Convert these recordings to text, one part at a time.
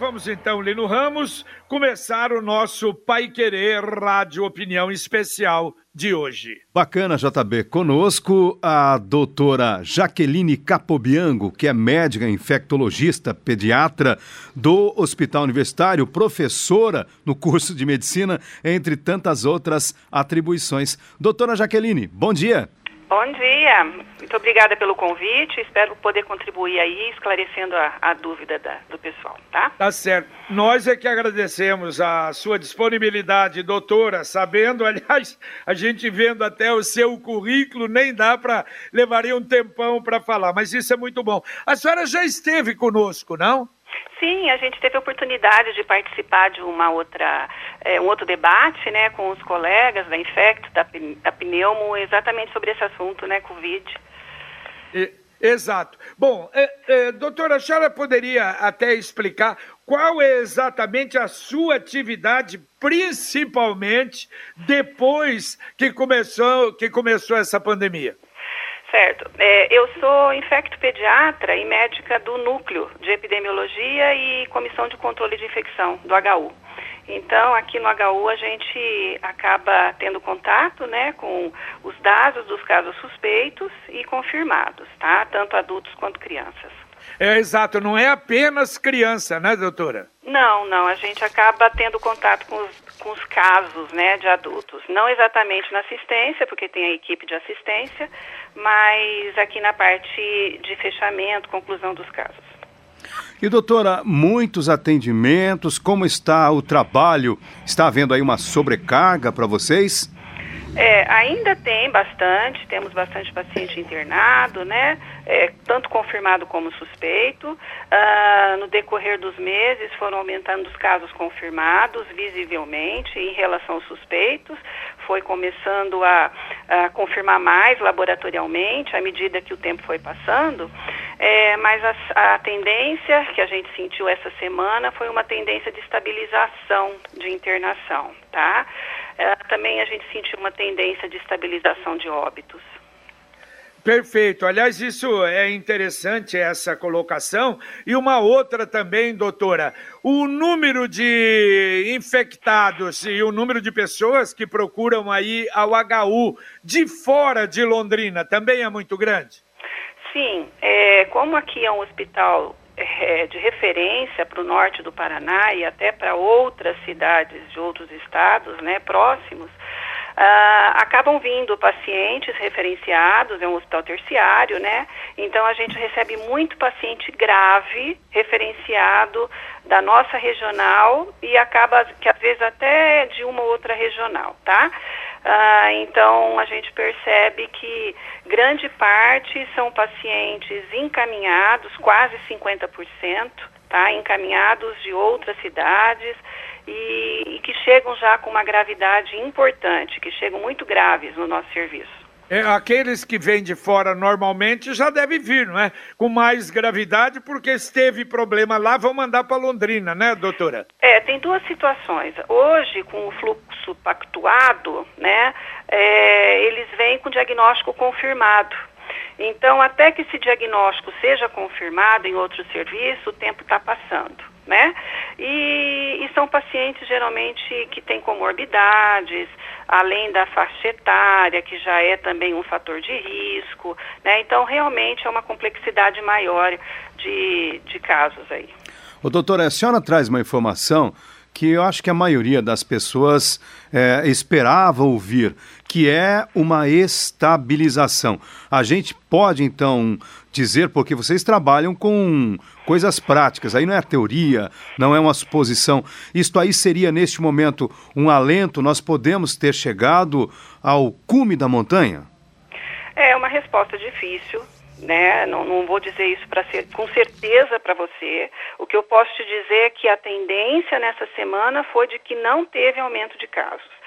Vamos então, Lino Ramos, começar o nosso Pai Querer Rádio Opinião Especial de hoje. Bacana, JB. Conosco a doutora Jaqueline Capobiango, que é médica infectologista, pediatra do Hospital Universitário, professora no curso de medicina, entre tantas outras atribuições. Doutora Jaqueline, bom dia. Bom dia, muito obrigada pelo convite. Espero poder contribuir aí, esclarecendo a, a dúvida da, do pessoal, tá? Tá certo. Nós é que agradecemos a sua disponibilidade, doutora. Sabendo, aliás, a gente vendo até o seu currículo, nem dá para. levaria um tempão para falar, mas isso é muito bom. A senhora já esteve conosco, não? Sim, a gente teve a oportunidade de participar de uma outra, é, um outro debate, né, com os colegas da Infecto, da, da Pneumo, exatamente sobre esse assunto, né, Covid. E, exato. Bom, é, é, doutora, a senhora poderia até explicar qual é exatamente a sua atividade, principalmente depois que começou, que começou essa pandemia? Certo. É, eu sou infecto-pediatra e médica do Núcleo de Epidemiologia e Comissão de Controle de Infecção, do HU. Então, aqui no HU a gente acaba tendo contato, né, com os dados dos casos suspeitos e confirmados, tá? Tanto adultos quanto crianças. É exato, não é apenas criança, né, doutora? Não, não, a gente acaba tendo contato com os, com os casos, né, de adultos. Não exatamente na assistência, porque tem a equipe de assistência, mas aqui na parte de fechamento, conclusão dos casos. E doutora, muitos atendimentos, como está o trabalho? Está havendo aí uma sobrecarga para vocês? É, ainda tem bastante, temos bastante paciente internado, né? É, tanto confirmado como suspeito. Ah, no decorrer dos meses foram aumentando os casos confirmados visivelmente em relação aos suspeitos. Foi começando a, a confirmar mais laboratorialmente à medida que o tempo foi passando. É, mas a, a tendência que a gente sentiu essa semana foi uma tendência de estabilização de internação, tá? É, também a gente sentiu uma tendência de estabilização de óbitos. Perfeito. Aliás, isso é interessante, essa colocação. E uma outra também, doutora. O número de infectados e o número de pessoas que procuram aí ao HU de fora de Londrina também é muito grande? Sim. É, como aqui é um hospital é, de referência para o norte do Paraná e até para outras cidades de outros estados né, próximos, Uh, acabam vindo pacientes referenciados, é um hospital terciário, né? Então a gente recebe muito paciente grave referenciado da nossa regional e acaba que às vezes até de uma outra regional, tá? Uh, então a gente percebe que grande parte são pacientes encaminhados, quase 50%, tá? Encaminhados de outras cidades e, e que chegam já com uma gravidade importante, que chegam muito graves no nosso serviço. É, aqueles que vêm de fora normalmente já devem vir, não é? Com mais gravidade, porque se teve problema lá, vão mandar para Londrina, né, doutora? É, tem duas situações. Hoje, com o fluxo pactuado, né, é, eles vêm com diagnóstico confirmado. Então, até que esse diagnóstico seja confirmado em outro serviço, o tempo está passando né? E, e, são pacientes geralmente que têm comorbidades, além da faixa etária, que já é também um fator de risco, né? Então, realmente é uma complexidade maior de, de casos aí. Ô, doutora, a senhora traz uma informação que eu acho que a maioria das pessoas é, esperava ouvir, que é uma estabilização. A gente pode, então, dizer, porque vocês trabalham com coisas práticas, aí não é teoria, não é uma suposição. Isto aí seria, neste momento, um alento? Nós podemos ter chegado ao cume da montanha? É uma resposta difícil, né? Não, não vou dizer isso para ser com certeza para você. O que eu posso te dizer é que a tendência nessa semana foi de que não teve aumento de casos.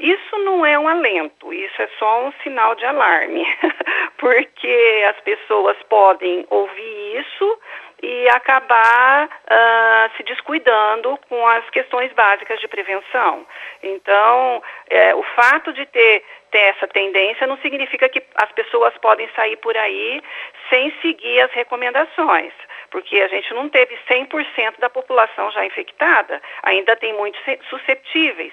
Isso não é um alento, isso é só um sinal de alarme, porque as pessoas podem ouvir isso e acabar uh, se descuidando com as questões básicas de prevenção. Então, é, o fato de ter, ter essa tendência não significa que as pessoas podem sair por aí sem seguir as recomendações porque a gente não teve 100% da população já infectada, ainda tem muitos susceptíveis.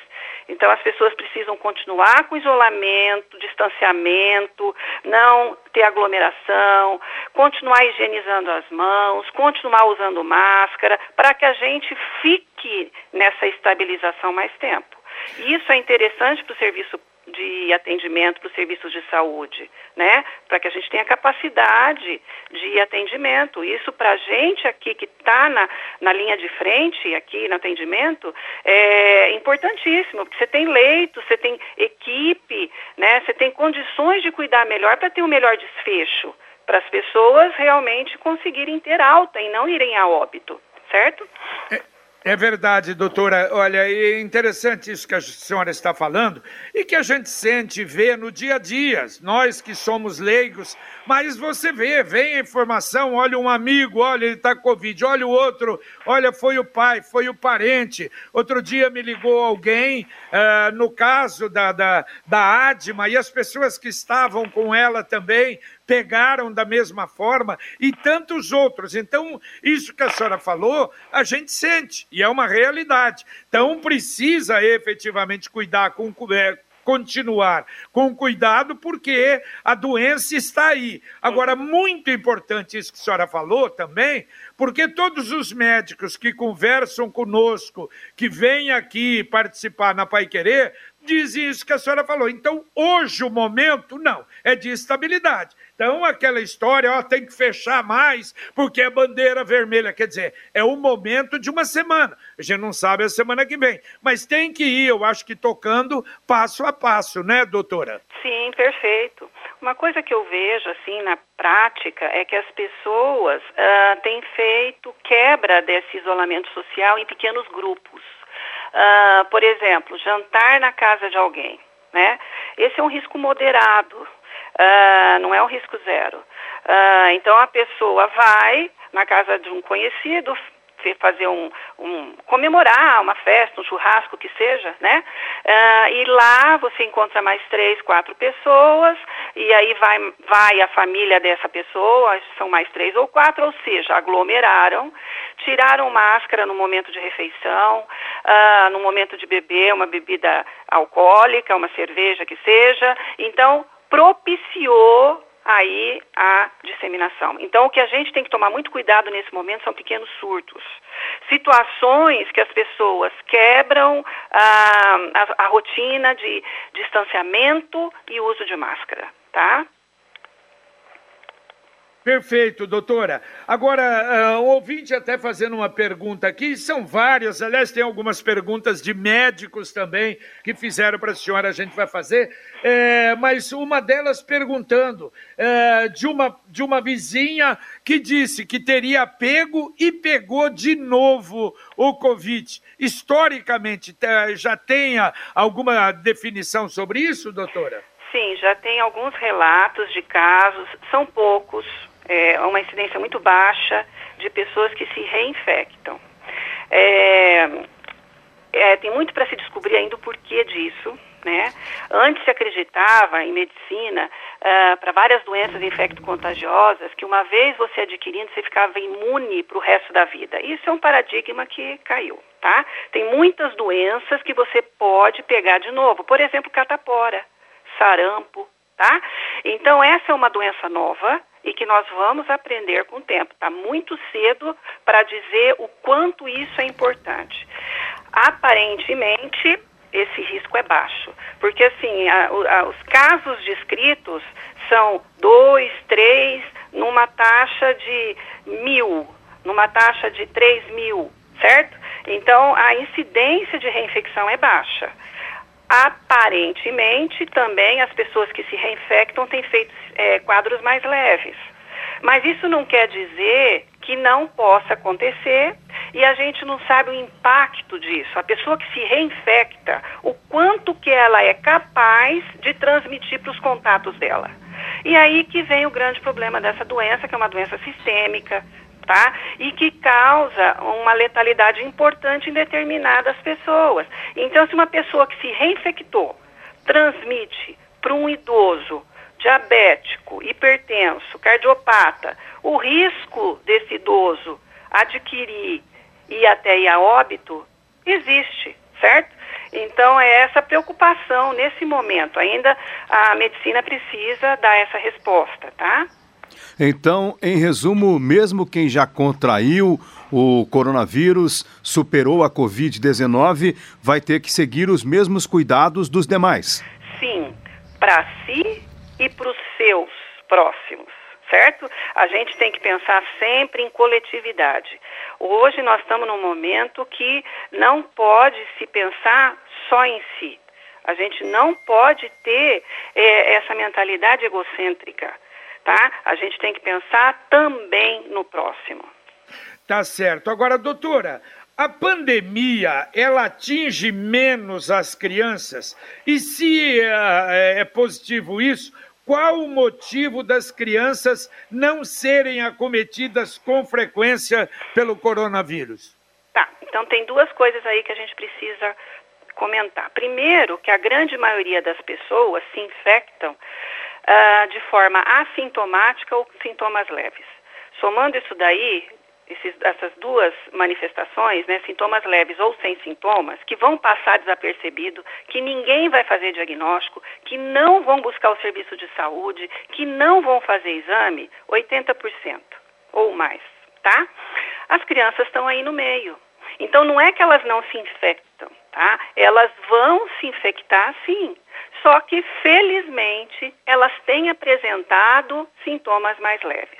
Então, as pessoas precisam continuar com isolamento, distanciamento, não ter aglomeração, continuar higienizando as mãos, continuar usando máscara, para que a gente fique nessa estabilização mais tempo. Isso é interessante para o serviço de atendimento para os serviços de saúde, né? Para que a gente tenha capacidade de atendimento. Isso para a gente aqui que está na, na linha de frente, aqui no atendimento, é importantíssimo, porque você tem leito, você tem equipe, né? Você tem condições de cuidar melhor para ter um melhor desfecho, para as pessoas realmente conseguirem ter alta e não irem a óbito, certo? É. É verdade, doutora. Olha, é interessante isso que a senhora está falando e que a gente sente e vê no dia a dia, nós que somos leigos, mas você vê, vem a informação, olha um amigo, olha, ele está com Covid, olha o outro, olha, foi o pai, foi o parente. Outro dia me ligou alguém, uh, no caso da, da, da Adma, e as pessoas que estavam com ela também pegaram da mesma forma e tantos outros. Então, isso que a senhora falou, a gente sente e é uma realidade. Então, precisa efetivamente cuidar com é, continuar com cuidado, porque a doença está aí. Agora, muito importante isso que a senhora falou também, porque todos os médicos que conversam conosco, que vêm aqui participar na Pai Querer, dizem isso que a senhora falou. Então, hoje o momento, não, é de estabilidade. Então, aquela história, ó, tem que fechar mais, porque é bandeira vermelha. Quer dizer, é o momento de uma semana. A gente não sabe a semana que vem. Mas tem que ir, eu acho que tocando passo a passo, né, doutora? Sim, perfeito. Uma coisa que eu vejo, assim, na prática, é que as pessoas uh, têm feito quebra desse isolamento social em pequenos grupos. Uh, por exemplo, jantar na casa de alguém, né? Esse é um risco moderado, uh, não é um risco zero. Uh, então a pessoa vai na casa de um conhecido, fazer um, um, comemorar uma festa, um churrasco que seja, né? Uh, e lá você encontra mais três, quatro pessoas e aí vai, vai a família dessa pessoa, são mais três ou quatro, ou seja, aglomeraram, tiraram máscara no momento de refeição, uh, no momento de beber uma bebida alcoólica, uma cerveja que seja, então propiciou aí a disseminação. Então, o que a gente tem que tomar muito cuidado nesse momento são pequenos surtos. Situações que as pessoas quebram ah, a, a rotina de distanciamento e uso de máscara, tá? Perfeito, doutora. Agora, uh, ouvinte até fazendo uma pergunta aqui, são várias, aliás, tem algumas perguntas de médicos também que fizeram para a senhora, a gente vai fazer, é, mas uma delas perguntando é, de, uma, de uma vizinha que disse que teria pego e pegou de novo o Covid. Historicamente, já tenha alguma definição sobre isso, doutora? Sim, já tem alguns relatos de casos, são poucos, é uma incidência muito baixa de pessoas que se reinfectam. É, é, tem muito para se descobrir ainda o porquê disso. Né? Antes se acreditava em medicina uh, para várias doenças infecto-contagiosas que uma vez você adquirindo você ficava imune para o resto da vida. Isso é um paradigma que caiu, tá? Tem muitas doenças que você pode pegar de novo, por exemplo, catapora, sarampo, tá? Então essa é uma doença nova e que nós vamos aprender com o tempo. Está muito cedo para dizer o quanto isso é importante. Aparentemente, esse risco é baixo, porque assim, a, a, os casos descritos são dois, três, numa taxa de mil, numa taxa de três mil, certo? Então, a incidência de reinfecção é baixa. Aparentemente, também as pessoas que se reinfectam têm feito é, quadros mais leves. Mas isso não quer dizer que não possa acontecer e a gente não sabe o impacto disso. A pessoa que se reinfecta, o quanto que ela é capaz de transmitir para os contatos dela. E aí que vem o grande problema dessa doença, que é uma doença sistêmica, tá? E que causa uma letalidade importante em determinadas pessoas. Então, se uma pessoa que se reinfectou transmite para um idoso diabético, hipertenso, cardiopata, o risco desse idoso adquirir e até ir a óbito existe, certo? Então é essa preocupação nesse momento. Ainda a medicina precisa dar essa resposta, tá? Então, em resumo, mesmo quem já contraiu o coronavírus, superou a Covid-19, vai ter que seguir os mesmos cuidados dos demais. Sim, para si e para os seus próximos, certo? A gente tem que pensar sempre em coletividade. Hoje nós estamos num momento que não pode se pensar só em si. A gente não pode ter é, essa mentalidade egocêntrica, tá? A gente tem que pensar também no próximo. Tá certo. Agora, doutora, a pandemia, ela atinge menos as crianças? E se uh, é positivo isso, qual o motivo das crianças não serem acometidas com frequência pelo coronavírus? Tá, então tem duas coisas aí que a gente precisa comentar. Primeiro, que a grande maioria das pessoas se infectam uh, de forma assintomática ou sintomas leves. Somando isso daí, esses, essas duas manifestações, né, sintomas leves ou sem sintomas, que vão passar desapercebido, que ninguém vai fazer diagnóstico, que não vão buscar o serviço de saúde, que não vão fazer exame, 80% ou mais, tá? As crianças estão aí no meio. Então não é que elas não se infectam, tá? Elas vão se infectar sim. Só que felizmente elas têm apresentado sintomas mais leves.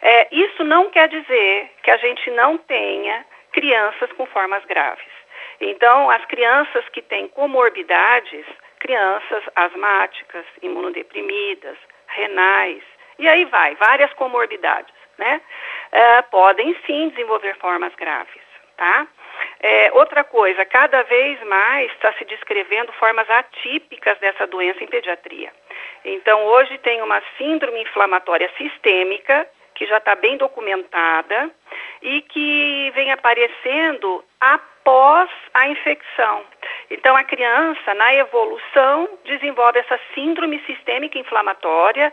É, isso não quer dizer que a gente não tenha crianças com formas graves. Então, as crianças que têm comorbidades, crianças asmáticas, imunodeprimidas, renais, e aí vai, várias comorbidades, né? É, podem sim desenvolver formas graves, tá? É, outra coisa, cada vez mais está se descrevendo formas atípicas dessa doença em pediatria. Então, hoje tem uma síndrome inflamatória sistêmica, que já está bem documentada e que vem aparecendo após a infecção. Então, a criança, na evolução, desenvolve essa síndrome sistêmica inflamatória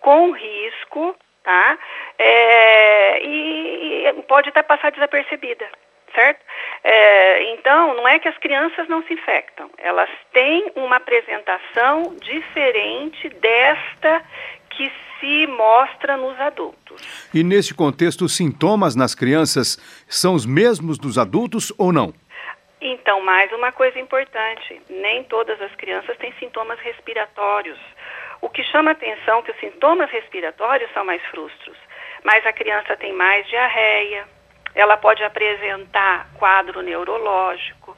com risco, tá? É, e, pode até passar desapercebida, certo? É, então, não é que as crianças não se infectam, elas têm uma apresentação diferente desta que se mostra nos adultos. E nesse contexto, os sintomas nas crianças são os mesmos dos adultos ou não? Então, mais uma coisa importante: nem todas as crianças têm sintomas respiratórios. O que chama atenção é que os sintomas respiratórios são mais frustros, mas a criança tem mais diarreia, ela pode apresentar quadro neurológico,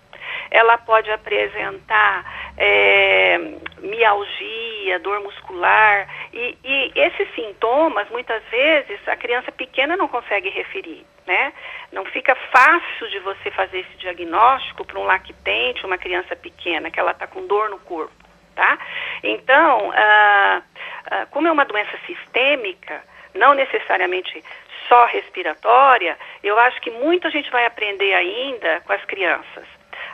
ela pode apresentar é, mialgia, dor muscular, e, e, esses sintomas, muitas vezes, a criança pequena não consegue referir, né? Não fica fácil de você fazer esse diagnóstico para um lactente, uma criança pequena, que ela está com dor no corpo, tá? Então, ah, ah, como é uma doença sistêmica, não necessariamente só respiratória, eu acho que muita gente vai aprender ainda com as crianças.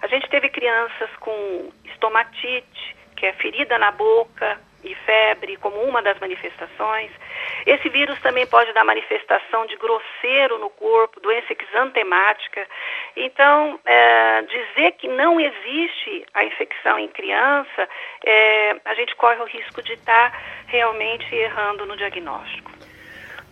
A gente teve crianças com estomatite, que é ferida na boca e febre, como uma das manifestações. Esse vírus também pode dar manifestação de grosseiro no corpo, doença exantemática. Então, é, dizer que não existe a infecção em criança, é, a gente corre o risco de estar tá realmente errando no diagnóstico.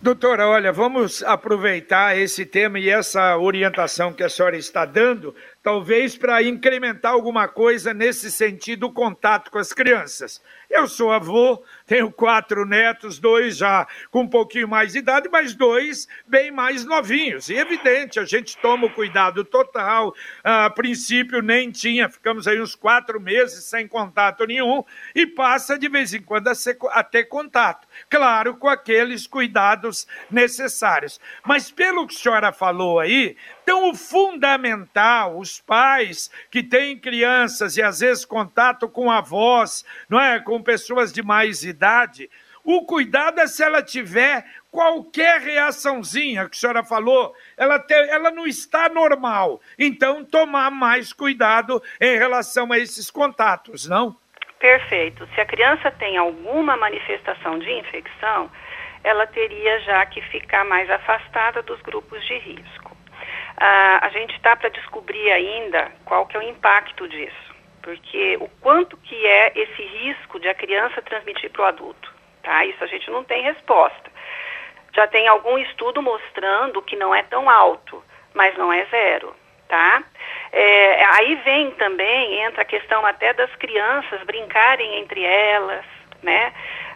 Doutora, olha, vamos aproveitar esse tema e essa orientação que a senhora está dando talvez para incrementar alguma coisa nesse sentido, o contato com as crianças. Eu sou avô, tenho quatro netos, dois já com um pouquinho mais de idade, mas dois bem mais novinhos. E evidente, a gente toma o cuidado total. A princípio nem tinha, ficamos aí uns quatro meses sem contato nenhum e passa de vez em quando a, a ter contato. Claro, com aqueles cuidados necessários. Mas pelo que a senhora falou aí, então, o fundamental, os pais que têm crianças e às vezes contato com avós, não é, com pessoas de mais idade, o cuidado é se ela tiver qualquer reaçãozinha que a senhora falou, ela, ela não está normal. Então, tomar mais cuidado em relação a esses contatos, não? Perfeito. Se a criança tem alguma manifestação de infecção, ela teria já que ficar mais afastada dos grupos de risco. Ah, a gente está para descobrir ainda qual que é o impacto disso, porque o quanto que é esse risco de a criança transmitir para o adulto, tá? Isso a gente não tem resposta. Já tem algum estudo mostrando que não é tão alto, mas não é zero, tá? É, aí vem também, entra a questão até das crianças brincarem entre elas, né?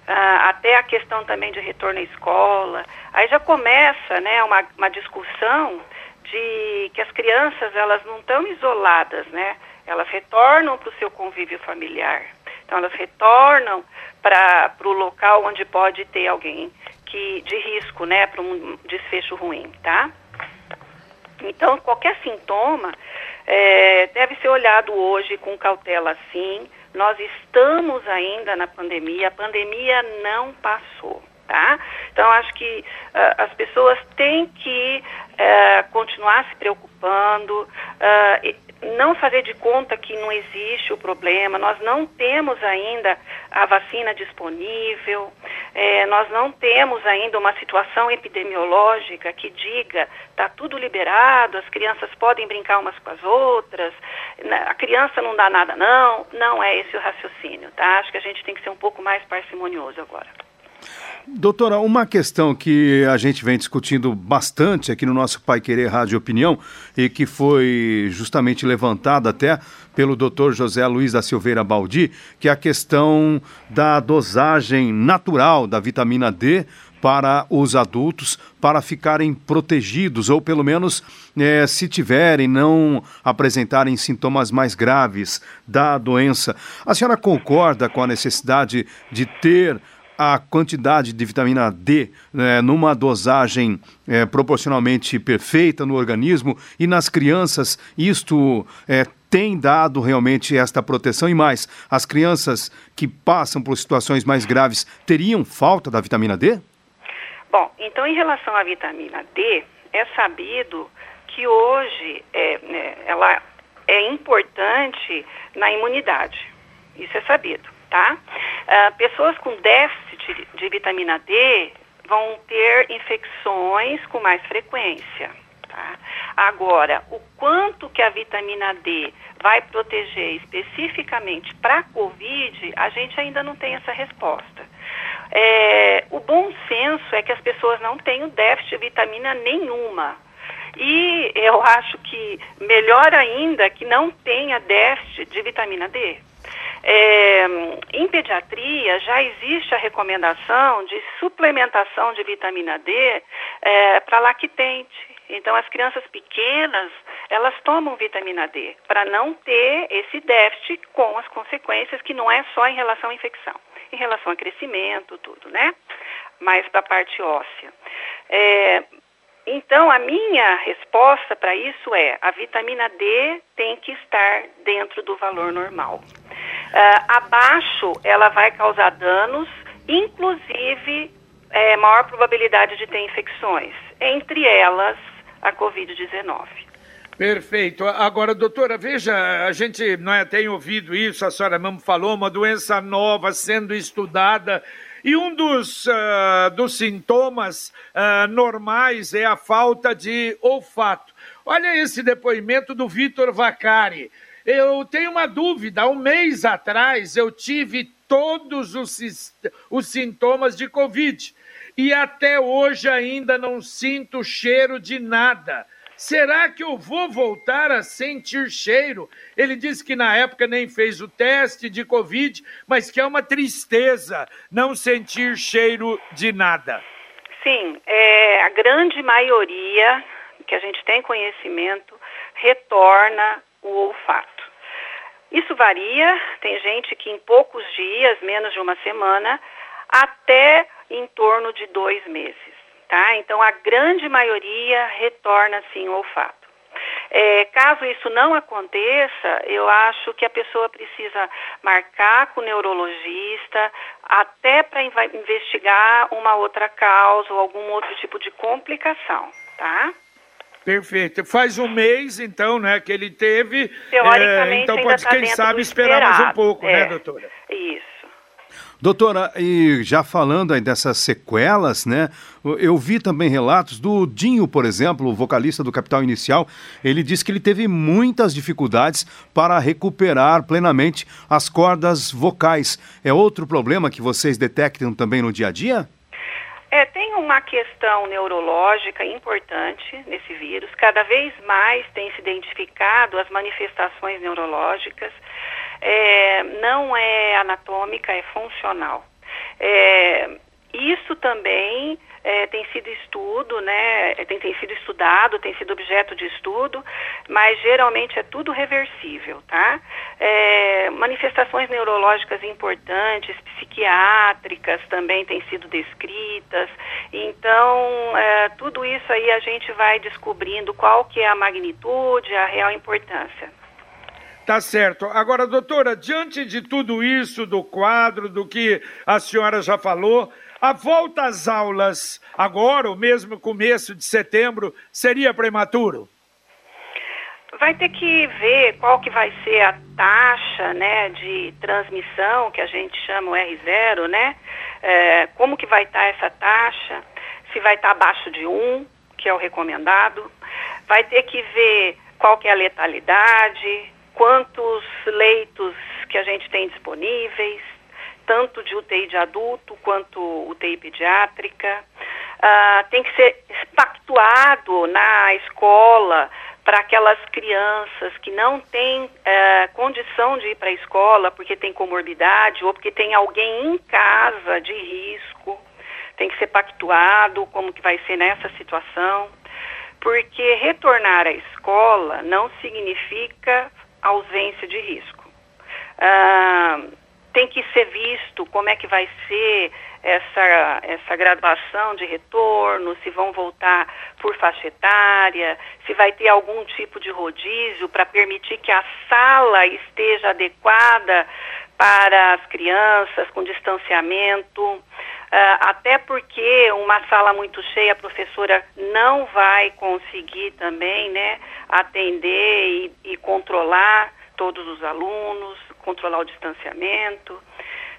Ah, até a questão também de retorno à escola. Aí já começa, né, uma, uma discussão de que as crianças, elas não estão isoladas, né? Elas retornam para o seu convívio familiar. Então, elas retornam para o local onde pode ter alguém que de risco, né, para um desfecho ruim, tá? Então, qualquer sintoma é, deve ser olhado hoje com cautela, sim. Nós estamos ainda na pandemia, a pandemia não passou, tá? Então, acho que uh, as pessoas têm que uh, continuar se preocupando, uh, não fazer de conta que não existe o problema, nós não temos ainda a vacina disponível, é, nós não temos ainda uma situação epidemiológica que diga está tudo liberado, as crianças podem brincar umas com as outras, a criança não dá nada não, não é esse o raciocínio, tá? Acho que a gente tem que ser um pouco mais parcimonioso agora. Doutora, uma questão que a gente vem discutindo bastante aqui no nosso Pai Querer Rádio Opinião e que foi justamente levantada até pelo doutor José Luiz da Silveira Baldi, que é a questão da dosagem natural da vitamina D para os adultos para ficarem protegidos ou pelo menos é, se tiverem não apresentarem sintomas mais graves da doença. A senhora concorda com a necessidade de ter a quantidade de vitamina D né, numa dosagem é, proporcionalmente perfeita no organismo e nas crianças isto é, tem dado realmente esta proteção e mais, as crianças que passam por situações mais graves teriam falta da vitamina D? Bom, então em relação à vitamina D, é sabido que hoje é, né, ela é importante na imunidade. Isso é sabido, tá? Uh, pessoas com déficit de, de vitamina D vão ter infecções com mais frequência. Tá? Agora, o quanto que a vitamina D vai proteger especificamente para a Covid, a gente ainda não tem essa resposta. É, o bom senso é que as pessoas não tenham déficit de vitamina nenhuma. E eu acho que melhor ainda que não tenha déficit de vitamina D. É, em pediatria já existe a recomendação de suplementação de vitamina D é, para lactente. Então as crianças pequenas elas tomam vitamina D para não ter esse déficit com as consequências que não é só em relação à infecção, em relação a crescimento, tudo, né? Mas para a parte óssea. É, então, a minha resposta para isso é: a vitamina D tem que estar dentro do valor normal. Uh, abaixo, ela vai causar danos, inclusive é, maior probabilidade de ter infecções, entre elas a Covid-19. Perfeito. Agora, doutora, veja, a gente não é, tem ouvido isso, a senhora mesmo falou, uma doença nova sendo estudada. E um dos, uh, dos sintomas uh, normais é a falta de olfato. Olha esse depoimento do Vitor Vacari. Eu tenho uma dúvida. Um mês atrás eu tive todos os, os sintomas de Covid e até hoje ainda não sinto cheiro de nada. Será que eu vou voltar a sentir cheiro? Ele disse que na época nem fez o teste de Covid, mas que é uma tristeza não sentir cheiro de nada. Sim, é, a grande maioria que a gente tem conhecimento retorna varia, tem gente que em poucos dias, menos de uma semana, até em torno de dois meses, tá? Então a grande maioria retorna sim o olfato. É, caso isso não aconteça, eu acho que a pessoa precisa marcar com o neurologista até para investigar uma outra causa ou algum outro tipo de complicação, tá? Perfeito. Faz um mês, então, né, que ele teve. Teoricamente, é, então pode, tá quem sabe, esperar mais um pouco, né, é, né, doutora? Isso. Doutora, e já falando aí dessas sequelas, né? Eu vi também relatos do Dinho, por exemplo, o vocalista do Capital Inicial. Ele disse que ele teve muitas dificuldades para recuperar plenamente as cordas vocais. É outro problema que vocês detectam também no dia a dia? É, tem uma questão neurológica importante nesse vírus. Cada vez mais tem se identificado as manifestações neurológicas é, não é anatômica, é funcional. É, isso também é, tem sido estudo, né, é, tem, tem sido estudado, tem sido objeto de estudo, mas geralmente é tudo reversível, tá? É, manifestações neurológicas importantes, psiquiátricas também têm sido descritas, então é, tudo isso aí a gente vai descobrindo qual que é a magnitude, a real importância. Tá certo. Agora, doutora, diante de tudo isso, do quadro, do que a senhora já falou, a volta às aulas agora, o mesmo começo de setembro, seria prematuro? Vai ter que ver qual que vai ser a taxa né, de transmissão, que a gente chama o R0, né? É, como que vai estar tá essa taxa, se vai estar tá abaixo de 1, que é o recomendado. Vai ter que ver qual que é a letalidade, quantos leitos que a gente tem disponíveis, tanto de UTI de adulto quanto UTI pediátrica. Uh, tem que ser pactuado na escola para aquelas crianças que não têm uh, condição de ir para a escola porque tem comorbidade ou porque tem alguém em casa de risco. Tem que ser pactuado como que vai ser nessa situação. Porque retornar à escola não significa ausência de risco. Ah, tem que ser visto como é que vai ser essa, essa graduação de retorno, se vão voltar por faixa etária, se vai ter algum tipo de rodízio para permitir que a sala esteja adequada para as crianças, com distanciamento. Uh, até porque uma sala muito cheia, a professora não vai conseguir também né, atender e, e controlar todos os alunos, controlar o distanciamento.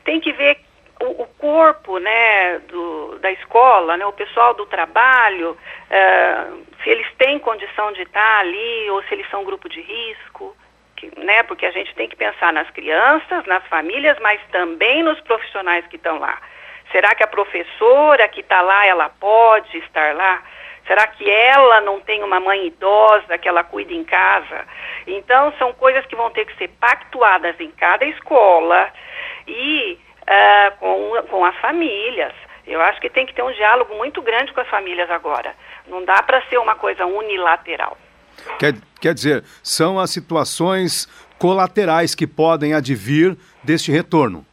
Tem que ver o, o corpo né, do, da escola, né, o pessoal do trabalho, uh, se eles têm condição de estar ali ou se eles são grupo de risco. Né, porque a gente tem que pensar nas crianças, nas famílias, mas também nos profissionais que estão lá. Será que a professora que está lá, ela pode estar lá? Será que ela não tem uma mãe idosa que ela cuida em casa? Então, são coisas que vão ter que ser pactuadas em cada escola e uh, com, com as famílias. Eu acho que tem que ter um diálogo muito grande com as famílias agora. Não dá para ser uma coisa unilateral. Quer, quer dizer, são as situações colaterais que podem advir deste retorno.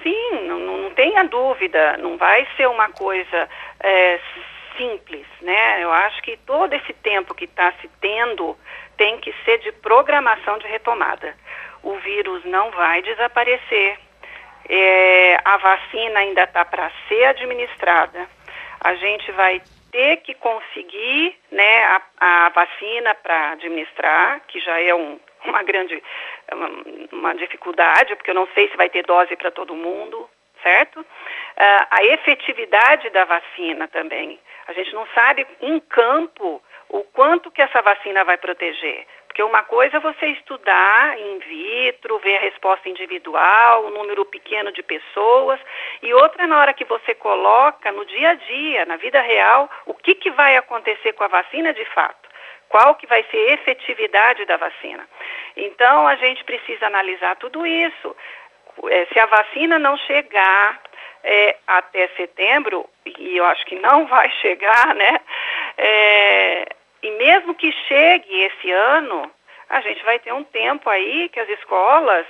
Sim, não, não tenha dúvida. Não vai ser uma coisa é, simples, né? Eu acho que todo esse tempo que está se tendo tem que ser de programação de retomada. O vírus não vai desaparecer. É, a vacina ainda está para ser administrada. A gente vai ter que conseguir né, a, a vacina para administrar, que já é um, uma grande uma, dificuldade, porque eu não sei se vai ter dose para todo mundo, certo? Uh, a efetividade da vacina também. A gente não sabe em campo o quanto que essa vacina vai proteger. Porque uma coisa é você estudar in vitro, ver a resposta individual, o um número pequeno de pessoas, e outra é na hora que você coloca no dia a dia, na vida real, o que, que vai acontecer com a vacina de fato. Qual que vai ser a efetividade da vacina. Então, a gente precisa analisar tudo isso. É, se a vacina não chegar é, até setembro, e eu acho que não vai chegar, né? É, e mesmo que chegue esse ano, a gente vai ter um tempo aí que as escolas,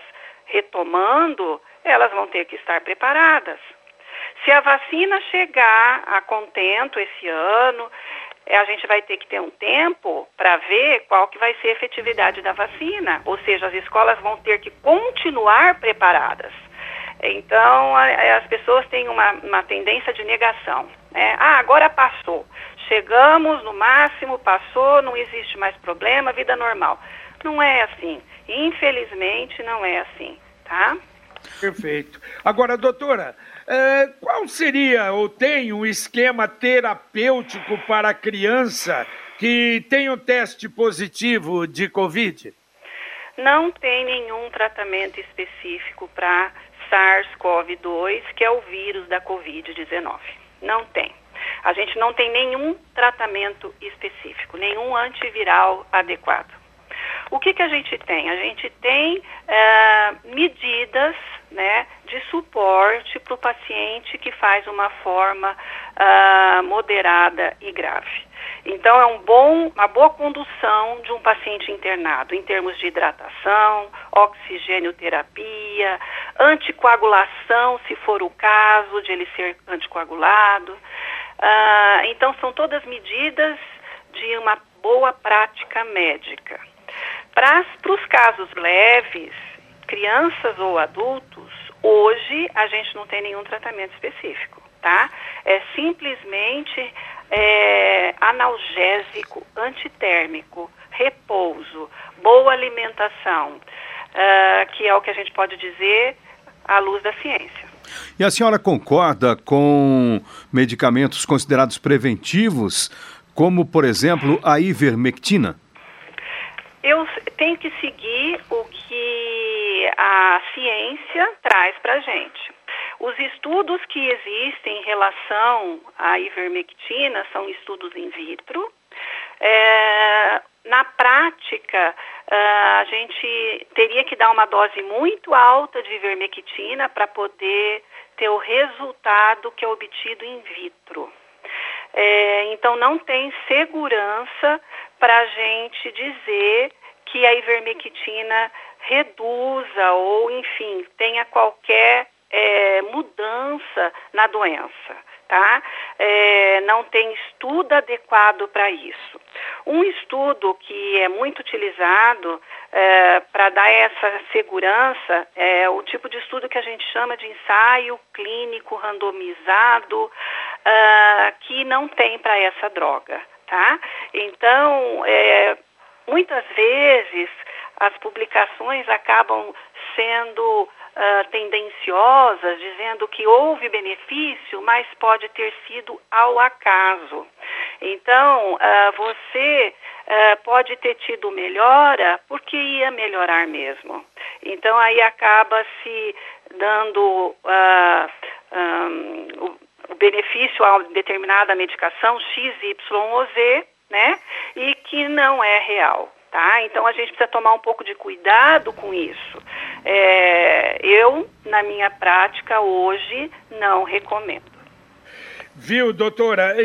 retomando, elas vão ter que estar preparadas. Se a vacina chegar a contento esse ano, é, a gente vai ter que ter um tempo para ver qual que vai ser a efetividade da vacina. Ou seja, as escolas vão ter que continuar preparadas. Então, as pessoas têm uma, uma tendência de negação. Né? Ah, agora passou. chegamos no máximo, passou, não existe mais problema, vida normal. Não é assim. Infelizmente, não é assim, tá? Perfeito. Agora, doutora, é, qual seria ou tem um esquema terapêutico para a criança que tem o um teste positivo de Covid? Não tem nenhum tratamento específico para SARS-CoV-2, que é o vírus da Covid-19. Não tem. A gente não tem nenhum tratamento específico, nenhum antiviral adequado. O que, que a gente tem? A gente tem é, medidas né, de suporte para o paciente que faz uma forma uh, moderada e grave. Então, é um bom, uma boa condução de um paciente internado em termos de hidratação, oxigênio terapia, anticoagulação, se for o caso de ele ser anticoagulado. Uh, então, são todas medidas de uma boa prática médica. Para os casos leves, crianças ou adultos, hoje a gente não tem nenhum tratamento específico, tá? É simplesmente é, analgésico, antitérmico, repouso, boa alimentação, uh, que é o que a gente pode dizer à luz da ciência. E a senhora concorda com medicamentos considerados preventivos, como, por exemplo, a ivermectina? Eu tenho que seguir o que a ciência traz para a gente. Os estudos que existem em relação à ivermectina são estudos in vitro. É, na prática, a gente teria que dar uma dose muito alta de ivermectina para poder ter o resultado que é obtido in vitro. É, então, não tem segurança para a gente dizer que a ivermectina reduza ou, enfim, tenha qualquer é, mudança na doença, tá? É, não tem estudo adequado para isso. Um estudo que é muito utilizado é, para dar essa segurança é o tipo de estudo que a gente chama de ensaio clínico randomizado, uh, que não tem para essa droga tá? Então, é, muitas vezes as publicações acabam sendo uh, tendenciosas, dizendo que houve benefício, mas pode ter sido ao acaso. Então, uh, você uh, pode ter tido melhora porque ia melhorar mesmo. Então, aí acaba se dando um, o benefício a determinada medicação X, Y ou Z, né? E que não é real. Tá? Então a gente precisa tomar um pouco de cuidado com isso. É, eu, na minha prática hoje, não recomendo. Viu, doutora?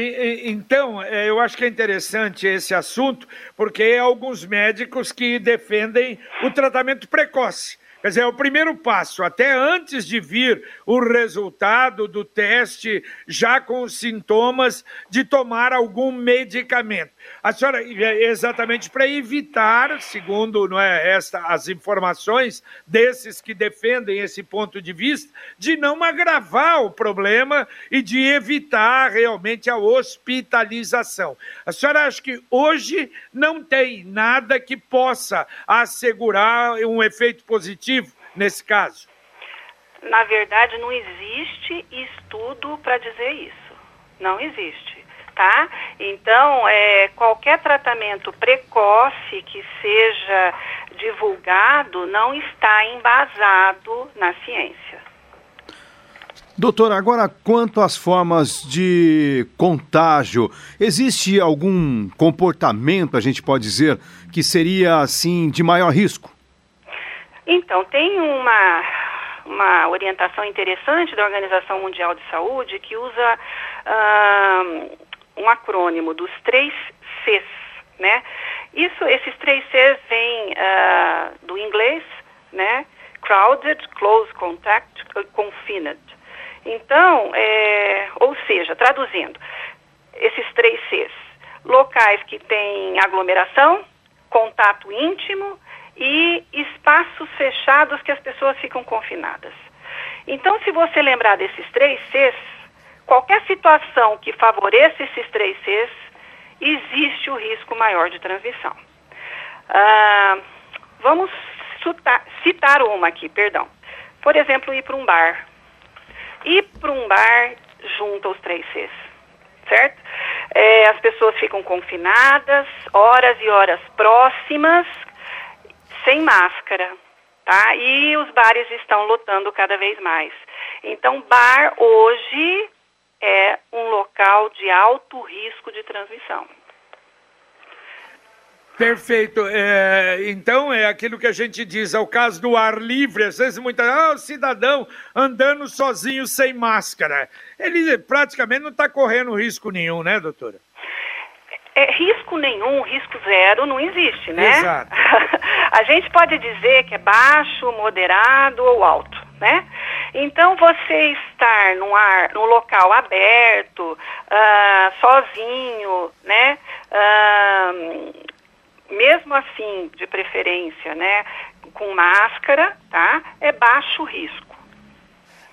Então, é, eu acho que é interessante esse assunto, porque há alguns médicos que defendem o tratamento precoce. Quer dizer, é o primeiro passo, até antes de vir o resultado do teste, já com os sintomas de tomar algum medicamento. A senhora, é exatamente para evitar, segundo não é, esta, as informações desses que defendem esse ponto de vista, de não agravar o problema e de evitar realmente a hospitalização. A senhora acha que hoje não tem nada que possa assegurar um efeito positivo? nesse caso? Na verdade, não existe estudo para dizer isso. Não existe, tá? Então, é, qualquer tratamento precoce que seja divulgado não está embasado na ciência. Doutora, agora quanto às formas de contágio, existe algum comportamento, a gente pode dizer, que seria assim de maior risco? Então, tem uma, uma orientação interessante da Organização Mundial de Saúde que usa uh, um acrônimo dos três Cs, né? Isso, esses três Cs vêm uh, do inglês, né? Crowded, Close Contact, Confined. Então, é, ou seja, traduzindo, esses três Cs, locais que têm aglomeração, contato íntimo e espaços fechados que as pessoas ficam confinadas. Então, se você lembrar desses três Cs, qualquer situação que favoreça esses três Cs existe o risco maior de transmissão. Ah, vamos citar uma aqui, perdão. Por exemplo, ir para um bar. Ir para um bar junta os três Cs, certo? É, as pessoas ficam confinadas, horas e horas próximas, sem máscara, tá? E os bares estão lotando cada vez mais. Então, bar hoje é um local de alto risco de transmissão. Perfeito. É, então, é aquilo que a gente diz, é o caso do ar livre, às vezes muita. Ah, o cidadão andando sozinho sem máscara. Ele praticamente não está correndo risco nenhum, né, doutora? É, risco nenhum, risco zero não existe, né? Exato. a gente pode dizer que é baixo, moderado ou alto, né? Então, você estar num, ar, num local aberto, uh, sozinho, né? Uh, mesmo assim, de preferência, né, com máscara, tá? É baixo risco.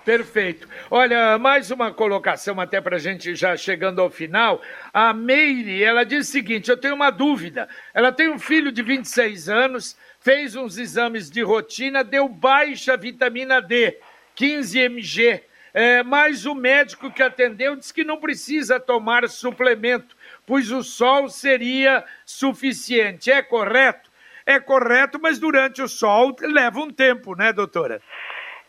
Perfeito. Olha, mais uma colocação até para a gente já chegando ao final. A Meire, ela diz o seguinte, eu tenho uma dúvida. Ela tem um filho de 26 anos, fez uns exames de rotina, deu baixa vitamina D, 15 mg. É, mas o médico que atendeu disse que não precisa tomar suplemento pois o sol seria suficiente. É correto? É correto, mas durante o sol leva um tempo, né, doutora?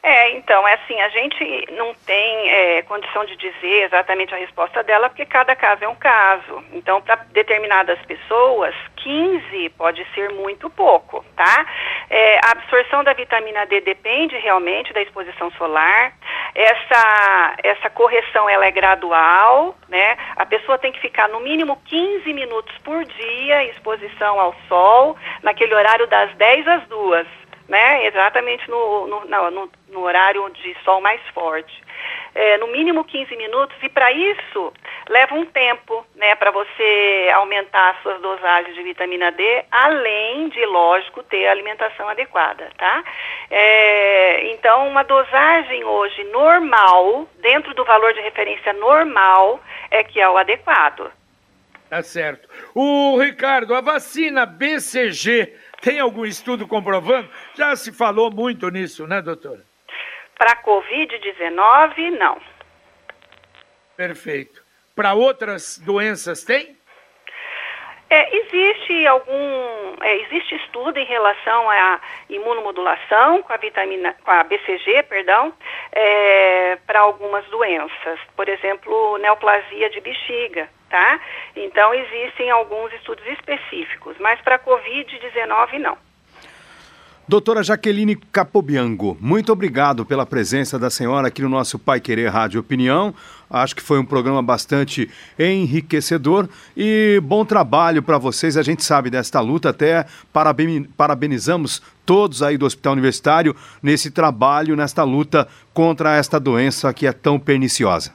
É, então, é assim, a gente não tem é, condição de dizer exatamente a resposta dela, porque cada caso é um caso. Então, para determinadas pessoas, 15 pode ser muito pouco, tá? É, a absorção da vitamina D depende realmente da exposição solar. Essa, essa correção, ela é gradual, né? A pessoa tem que ficar no mínimo 15 minutos por dia exposição ao sol, naquele horário das 10 às 2 né? Exatamente no, no, no, no horário de sol mais forte. É, no mínimo 15 minutos, e para isso leva um tempo, né, para você aumentar as suas dosagens de vitamina D, além de, lógico, ter a alimentação adequada, tá? É, então, uma dosagem hoje normal, dentro do valor de referência normal, é que é o adequado. Tá certo. O Ricardo, a vacina BCG tem algum estudo comprovando? Já se falou muito nisso, né, doutora? Para Covid-19, não. Perfeito. Para outras doenças tem? É, existe algum, é, existe estudo em relação à imunomodulação com a vitamina, com a BCG, perdão, é, para algumas doenças, por exemplo, neoplasia de bexiga, tá? Então existem alguns estudos específicos, mas para COVID-19 não. Doutora Jaqueline Capobiango, muito obrigado pela presença da senhora aqui no nosso Pai Querer Rádio Opinião. Acho que foi um programa bastante enriquecedor e bom trabalho para vocês. A gente sabe desta luta, até parabenizamos todos aí do Hospital Universitário nesse trabalho, nesta luta contra esta doença que é tão perniciosa.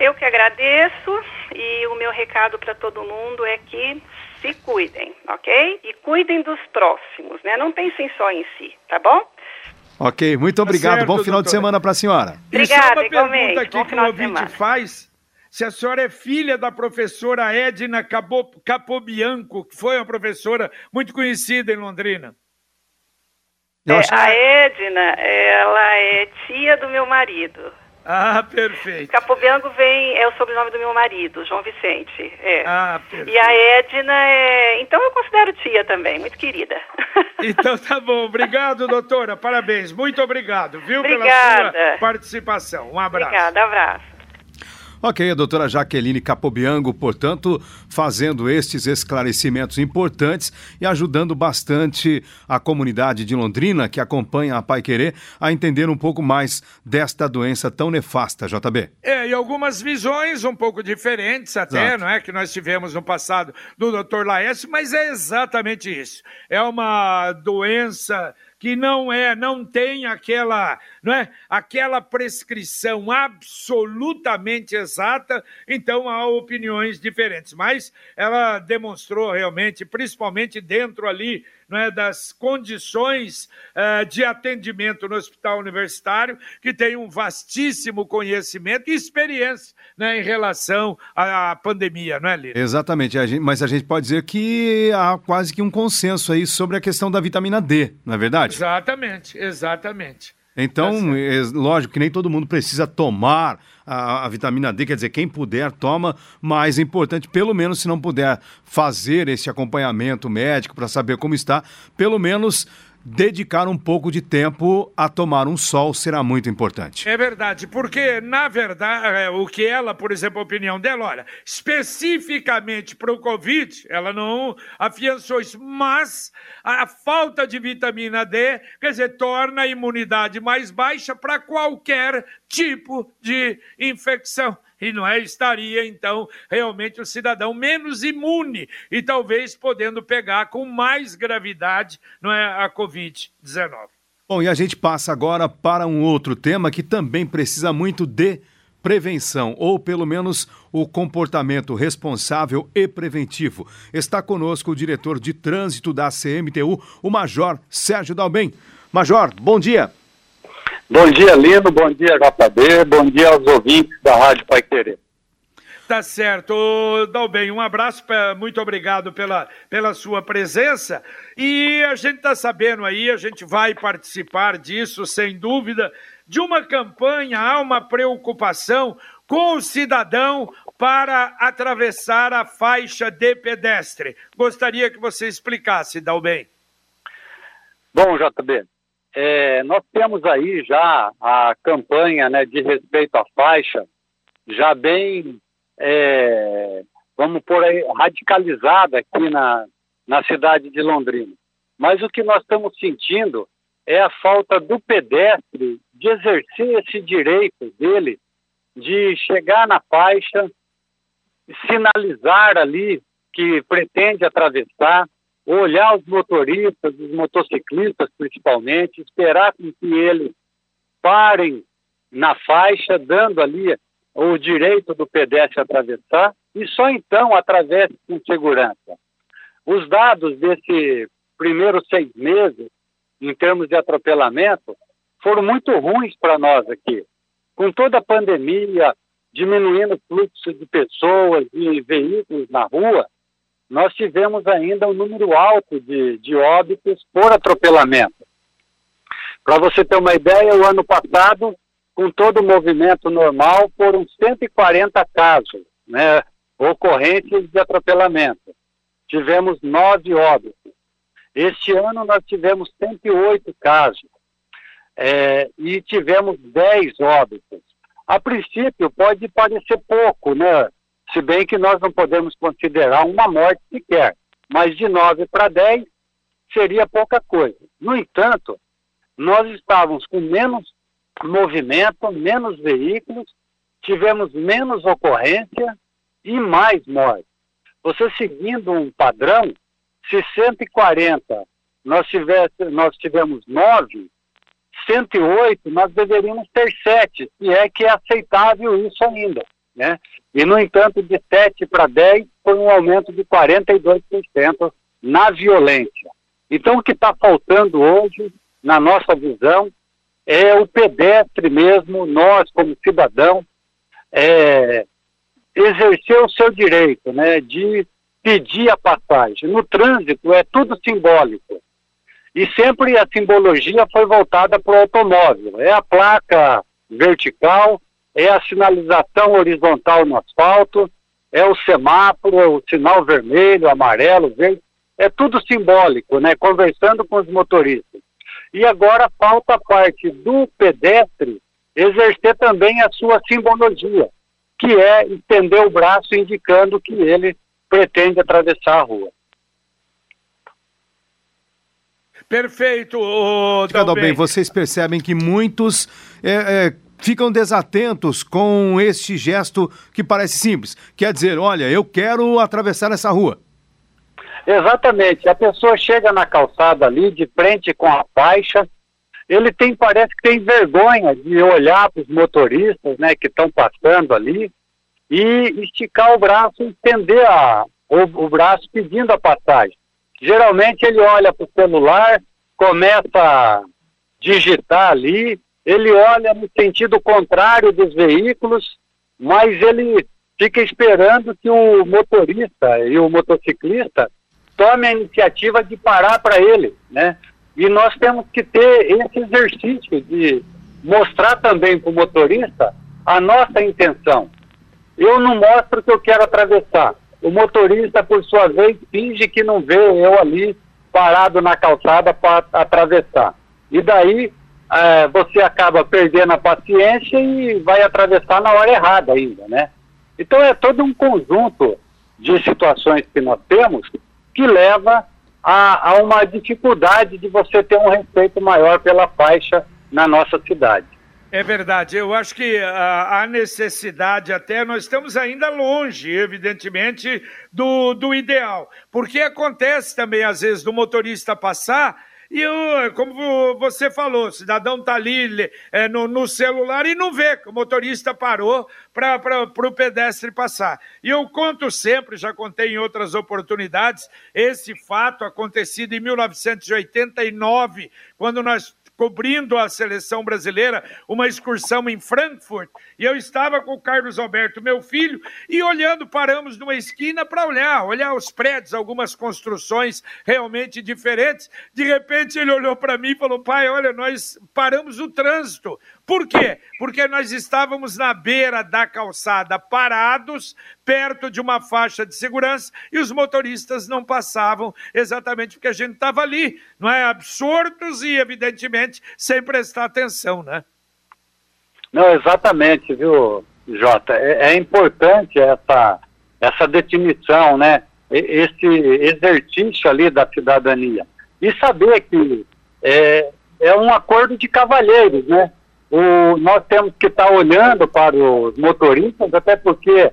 Eu que agradeço e o meu recado para todo mundo é que se cuidem, ok? E cuidem dos próximos, né? Não pensem só em si, tá bom? Ok, muito obrigado. Tá certo, Bom final doutora. de semana para a senhora. Obrigada, e só uma igualmente. pergunta aqui Bom que o ouvinte faz. Se a senhora é filha da professora Edna Capobianco, que foi uma professora muito conhecida em Londrina. É, a Edna, ela é tia do meu marido. Ah, perfeito. Capobianco vem, é o sobrenome do meu marido, João Vicente. É. Ah, perfeito. E a Edna é. Então eu considero tia também, muito querida. Então tá bom. Obrigado, doutora. Parabéns. Muito obrigado, viu, Obrigada. pela sua participação. Um abraço. Obrigada, abraço. Ok, a doutora Jaqueline Capobiango, portanto, fazendo estes esclarecimentos importantes e ajudando bastante a comunidade de Londrina que acompanha a Pai Querer a entender um pouco mais desta doença tão nefasta, JB. É, e algumas visões um pouco diferentes até, Exato. não é? Que nós tivemos no passado do doutor Laércio, mas é exatamente isso. É uma doença que não é, não tem aquela, não é, aquela prescrição absolutamente exata, então há opiniões diferentes, mas ela demonstrou realmente, principalmente dentro ali não é, das condições uh, de atendimento no hospital universitário, que tem um vastíssimo conhecimento e experiência né, em relação à pandemia, não é, Lira? Exatamente, a gente, mas a gente pode dizer que há quase que um consenso aí sobre a questão da vitamina D, não é verdade? Exatamente, exatamente. Então, tá é lógico que nem todo mundo precisa tomar a, a, vitamina D, quer dizer, quem puder, toma, mas é importante, pelo menos, se não puder fazer esse acompanhamento médico para saber como está, pelo menos dedicar um pouco de tempo a tomar um sol será muito importante. É verdade, porque, na verdade, é, o que ela, por exemplo, a opinião dela, olha, especificamente para o Covid, ela não afiançou isso, mas a falta de vitamina D, quer dizer, torna a imunidade mais baixa para qualquer tipo de infecção e não é, estaria então realmente o cidadão menos imune e talvez podendo pegar com mais gravidade não é, a Covid-19. Bom, e a gente passa agora para um outro tema que também precisa muito de prevenção, ou pelo menos o comportamento responsável e preventivo. Está conosco o diretor de trânsito da CMTU, o Major Sérgio Dalben. Major, bom dia. Bom dia, Lino. Bom dia, JB. Bom dia aos ouvintes da Rádio Pai Querer. Tá certo. Dalben, um abraço, muito obrigado pela, pela sua presença. E a gente está sabendo aí, a gente vai participar disso, sem dúvida, de uma campanha, há uma preocupação com o cidadão para atravessar a faixa de pedestre. Gostaria que você explicasse, Dalben. Bom, JB, é, nós temos aí já a campanha né, de respeito à faixa, já bem, é, vamos por aí, radicalizada aqui na, na cidade de Londrina. Mas o que nós estamos sentindo é a falta do pedestre de exercer esse direito dele de chegar na faixa, sinalizar ali que pretende atravessar, olhar os motoristas, os motociclistas principalmente, esperar com que eles parem na faixa, dando ali o direito do pedestre atravessar, e só então atravesse com segurança. Os dados desse primeiros seis meses, em termos de atropelamento, foram muito ruins para nós aqui. Com toda a pandemia, diminuindo o fluxo de pessoas e veículos na rua, nós tivemos ainda um número alto de, de óbitos por atropelamento. Para você ter uma ideia, o ano passado, com todo o movimento normal, foram 140 casos né, ocorrentes de atropelamento. Tivemos nove óbitos. Este ano nós tivemos 108 casos é, e tivemos 10 óbitos. A princípio pode parecer pouco, né? Se bem que nós não podemos considerar uma morte sequer, mas de 9 para 10 seria pouca coisa. No entanto, nós estávamos com menos movimento, menos veículos, tivemos menos ocorrência e mais mortes. Você seguindo um padrão, se 140 nós, tivesse, nós tivemos 9, 108 nós deveríamos ter 7, e é que é aceitável isso ainda. Né? E, no entanto, de 7 para 10 foi um aumento de 42% na violência. Então, o que está faltando hoje, na nossa visão, é o pedestre mesmo, nós, como cidadão, é, exercer o seu direito né, de pedir a passagem. No trânsito é tudo simbólico. E sempre a simbologia foi voltada para o automóvel. É a placa vertical, é a sinalização horizontal no asfalto, é o semáforo, é o sinal vermelho, amarelo, verde, é tudo simbólico, né? Conversando com os motoristas. E agora falta a parte do pedestre exercer também a sua simbologia, que é estender o braço indicando que ele pretende atravessar a rua. Perfeito, Fica bem, vocês percebem que muitos é, é ficam desatentos com este gesto que parece simples. Quer dizer, olha, eu quero atravessar essa rua. Exatamente. A pessoa chega na calçada ali, de frente com a faixa, ele tem, parece que tem vergonha de olhar para os motoristas, né, que estão passando ali, e esticar o braço, estender a, o, o braço pedindo a passagem. geralmente ele olha para o celular, começa a digitar ali, ele olha no sentido contrário dos veículos, mas ele fica esperando que o motorista e o motociclista tome a iniciativa de parar para ele, né? E nós temos que ter esse exercício de mostrar também para o motorista a nossa intenção. Eu não mostro que eu quero atravessar. O motorista, por sua vez, finge que não vê eu ali parado na calçada para atravessar. E daí é, você acaba perdendo a paciência e vai atravessar na hora errada ainda, né? Então é todo um conjunto de situações que nós temos que leva a, a uma dificuldade de você ter um respeito maior pela faixa na nossa cidade. É verdade, eu acho que a, a, necessidade até, nós estamos ainda longe, evidentemente, do, do ideal. Porque acontece também, às vezes, do motorista passar e eu, como você falou, o cidadão está ali é, no, no, celular e não vê que o motorista parou para o pedestre passar. E eu conto sempre, já contei em outras oportunidades, esse fato acontecido em 1989, quando nós cobrindo a seleção brasileira, uma excursão em Frankfurt, e eu estava com o Carlos Alberto, meu filho, e olhando, paramos numa esquina para olhar, olhar os prédios, algumas construções realmente diferentes. De repente ele olhou para mim e falou: pai, olha, nós paramos o trânsito. Por quê? Porque nós estávamos na beira da calçada, parados, perto de uma faixa de segurança, e os motoristas não passavam exatamente porque a gente estava ali, não é? Absurdos e, evidentemente, sem prestar atenção, né? Não, exatamente, viu, Jota? É, é importante essa, essa definição, né? Esse exercício ali da cidadania. E saber que é, é um acordo de cavalheiros, né? O, nós temos que estar tá olhando para os motoristas, até porque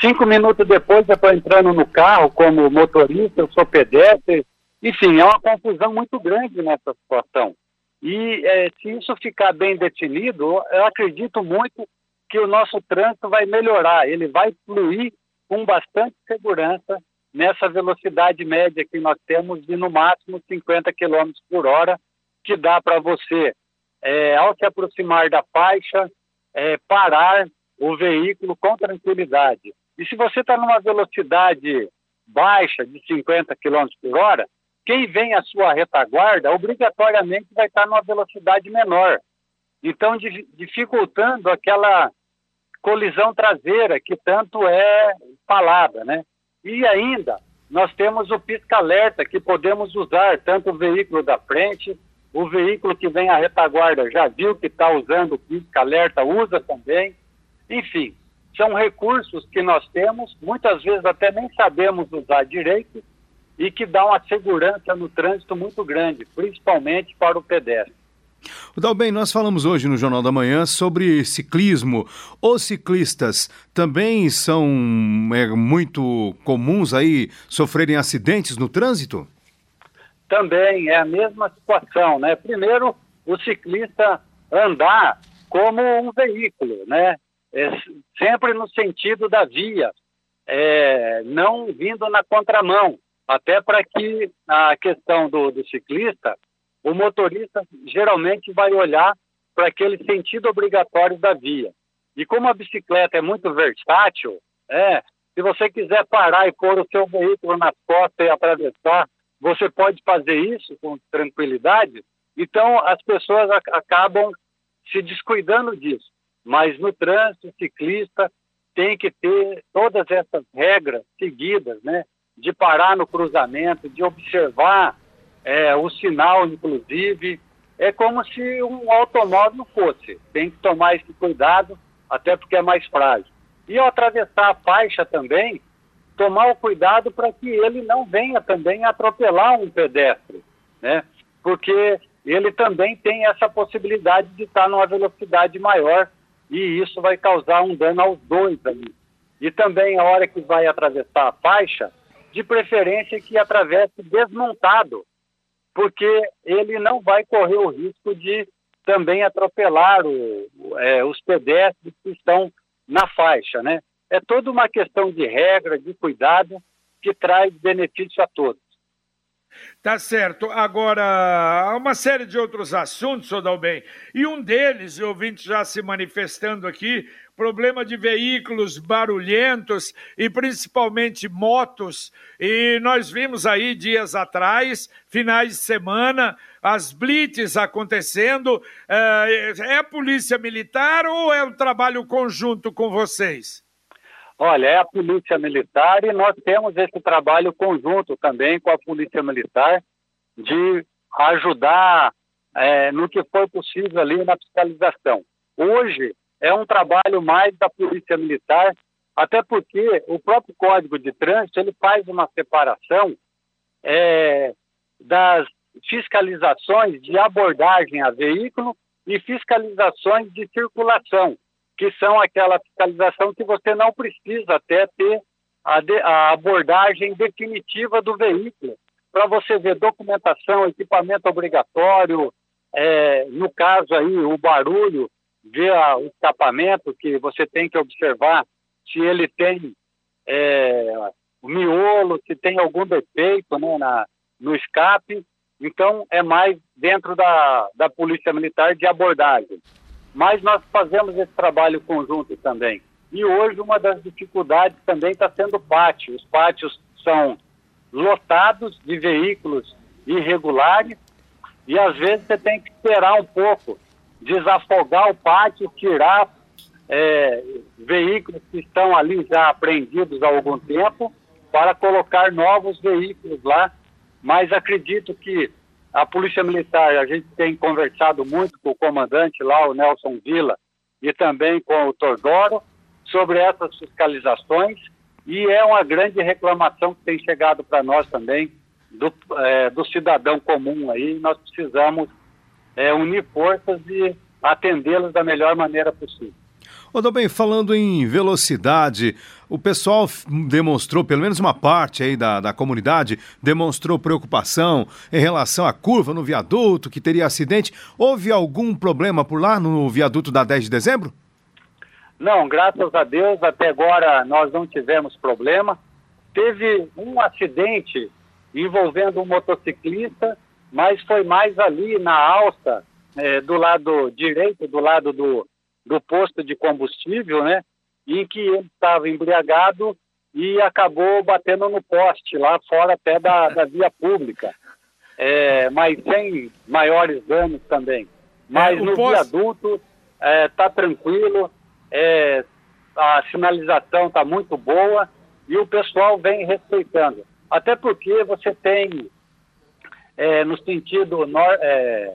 cinco minutos depois eu estou entrando no carro como motorista, eu sou pedestre. Enfim, é uma confusão muito grande nessa situação. E é, se isso ficar bem definido, eu acredito muito que o nosso trânsito vai melhorar, ele vai fluir com bastante segurança nessa velocidade média que nós temos de no máximo 50 km por hora, que dá para você é, ao se aproximar da faixa, é, parar o veículo com tranquilidade. E se você está numa velocidade baixa de 50 km por hora, quem vem à sua retaguarda obrigatoriamente vai estar numa velocidade menor. Então, dificultando aquela colisão traseira que tanto é falada, né? E ainda, nós temos o pisca-alerta que podemos usar, tanto o veículo da frente o veículo que vem à retaguarda já viu que está usando o pisca-alerta, usa também. Enfim, são recursos que nós temos, muitas vezes até nem sabemos usar direito e que dá uma segurança no trânsito muito grande, principalmente para o pedestre. Dalben, nós falamos hoje no Jornal da Manhã sobre ciclismo. Os ciclistas também são é, muito comuns aí sofrerem acidentes no trânsito? Também é a mesma situação, né? Primeiro, o ciclista andar como um veículo, né? É, sempre no sentido da via, é, não vindo na contramão, até para que a questão do, do ciclista, o motorista geralmente vai olhar para aquele sentido obrigatório da via. E como a bicicleta é muito versátil, é, se você quiser parar e pôr o seu veículo nas costas e atravessar você pode fazer isso com tranquilidade, então as pessoas acabam se descuidando disso. Mas no trânsito, ciclista tem que ter todas essas regras seguidas, né? De parar no cruzamento, de observar é, o sinal, inclusive. É como se um automóvel fosse. Tem que tomar esse cuidado, até porque é mais frágil. E ao atravessar a faixa também, tomar o cuidado para que ele não venha também atropelar um pedestre, né? Porque ele também tem essa possibilidade de estar numa velocidade maior e isso vai causar um dano aos dois ali. E também a hora que vai atravessar a faixa, de preferência que atravesse desmontado, porque ele não vai correr o risco de também atropelar o, é, os pedestres que estão na faixa, né? É toda uma questão de regra, de cuidado, que traz benefício a todos. Tá certo. Agora, há uma série de outros assuntos, Sodalbem, e um deles, o ouvinte já se manifestando aqui, problema de veículos barulhentos e principalmente motos. E nós vimos aí dias atrás, finais de semana, as blitz acontecendo. É, é a polícia militar ou é um trabalho conjunto com vocês? Olha, é a Polícia Militar e nós temos esse trabalho conjunto também com a Polícia Militar de ajudar é, no que for possível ali na fiscalização. Hoje é um trabalho mais da Polícia Militar, até porque o próprio Código de Trânsito ele faz uma separação é, das fiscalizações de abordagem a veículo e fiscalizações de circulação que são aquela fiscalização que você não precisa até ter a, de, a abordagem definitiva do veículo, para você ver documentação, equipamento obrigatório, é, no caso aí o barulho, ver a, o escapamento que você tem que observar se ele tem é, miolo, se tem algum defeito né, na, no escape. Então, é mais dentro da, da Polícia Militar de abordagem mas nós fazemos esse trabalho conjunto também. E hoje uma das dificuldades também está sendo o pátio. Os pátios são lotados de veículos irregulares e às vezes você tem que esperar um pouco, desafogar o pátio, tirar é, veículos que estão ali já apreendidos há algum tempo para colocar novos veículos lá. Mas acredito que a Polícia Militar, a gente tem conversado muito com o comandante lá, o Nelson Vila, e também com o Tordoro, sobre essas fiscalizações, e é uma grande reclamação que tem chegado para nós também, do, é, do, cidadão comum aí, nós precisamos é, unir forças e atendê-los da melhor maneira possível. Ô, bem, falando em velocidade, o pessoal demonstrou, pelo menos uma parte aí da, da comunidade, demonstrou preocupação em relação à curva no viaduto, que teria acidente. Houve algum problema por lá no viaduto da 10 de dezembro? Não, graças a Deus, até agora nós não tivemos problema. Teve um acidente envolvendo um motociclista, mas foi mais ali na alça, é, do lado direito, do lado do, do posto de combustível, né? Em que ele estava embriagado e acabou batendo no poste lá fora até da, da via pública. É, mas sem maiores danos também. Mas é, no poste... viaduto está é, tá tranquilo, é, a sinalização está muito boa e o pessoal vem respeitando. Até porque você tem é, no sentido nor, é,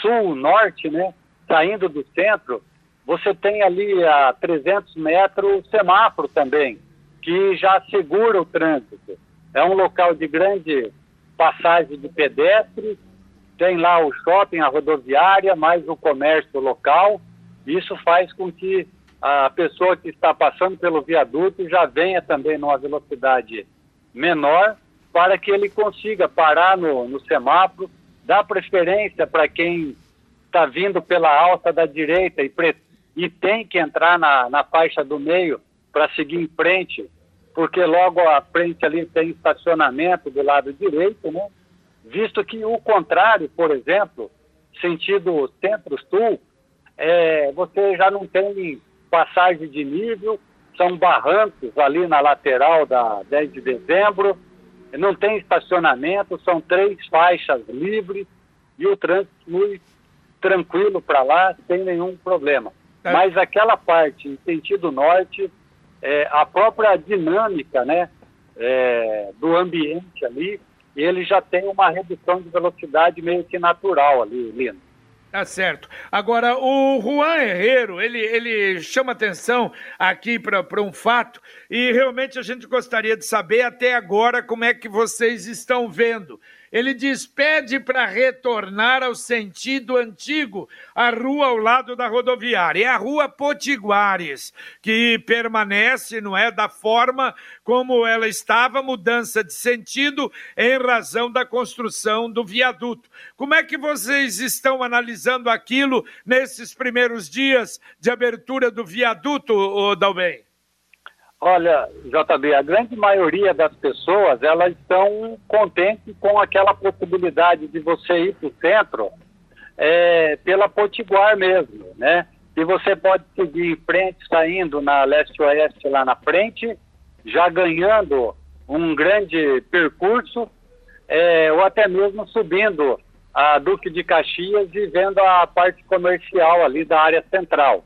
sul-norte, né, saindo do centro, você tem ali a 300 metros semáforo também, que já segura o trânsito. É um local de grande passagem de pedestres, tem lá o shopping, a rodoviária, mais o comércio local. Isso faz com que a pessoa que está passando pelo viaduto já venha também numa velocidade menor, para que ele consiga parar no, no semáforo, dar preferência para quem está vindo pela alta da direita e pretende e tem que entrar na, na faixa do meio para seguir em frente, porque logo à frente ali tem estacionamento do lado direito, né? Visto que o contrário, por exemplo, sentido centro-sul, é, você já não tem passagem de nível, são barrancos ali na lateral da 10 de dezembro, não tem estacionamento, são três faixas livres e o trânsito flui tranquilo para lá, sem nenhum problema. É. Mas aquela parte em sentido norte, é, a própria dinâmica né, é, do ambiente ali, ele já tem uma redução de velocidade meio que natural ali, Lino. Tá certo. Agora, o Juan Herrero, ele, ele chama atenção aqui para um fato e realmente a gente gostaria de saber até agora como é que vocês estão vendo. Ele diz: pede para retornar ao sentido antigo, a rua ao lado da rodoviária. É a rua Potiguares, que permanece, não é, da forma como ela estava, mudança de sentido em razão da construção do viaduto. Como é que vocês estão analisando aquilo nesses primeiros dias de abertura do viaduto, Dalben? Olha, JB, a grande maioria das pessoas, elas estão contentes com aquela possibilidade de você ir para o centro é, pela Potiguar mesmo, né? E você pode seguir em frente, saindo na leste-oeste lá na frente, já ganhando um grande percurso, é, ou até mesmo subindo a Duque de Caxias e vendo a parte comercial ali da área central.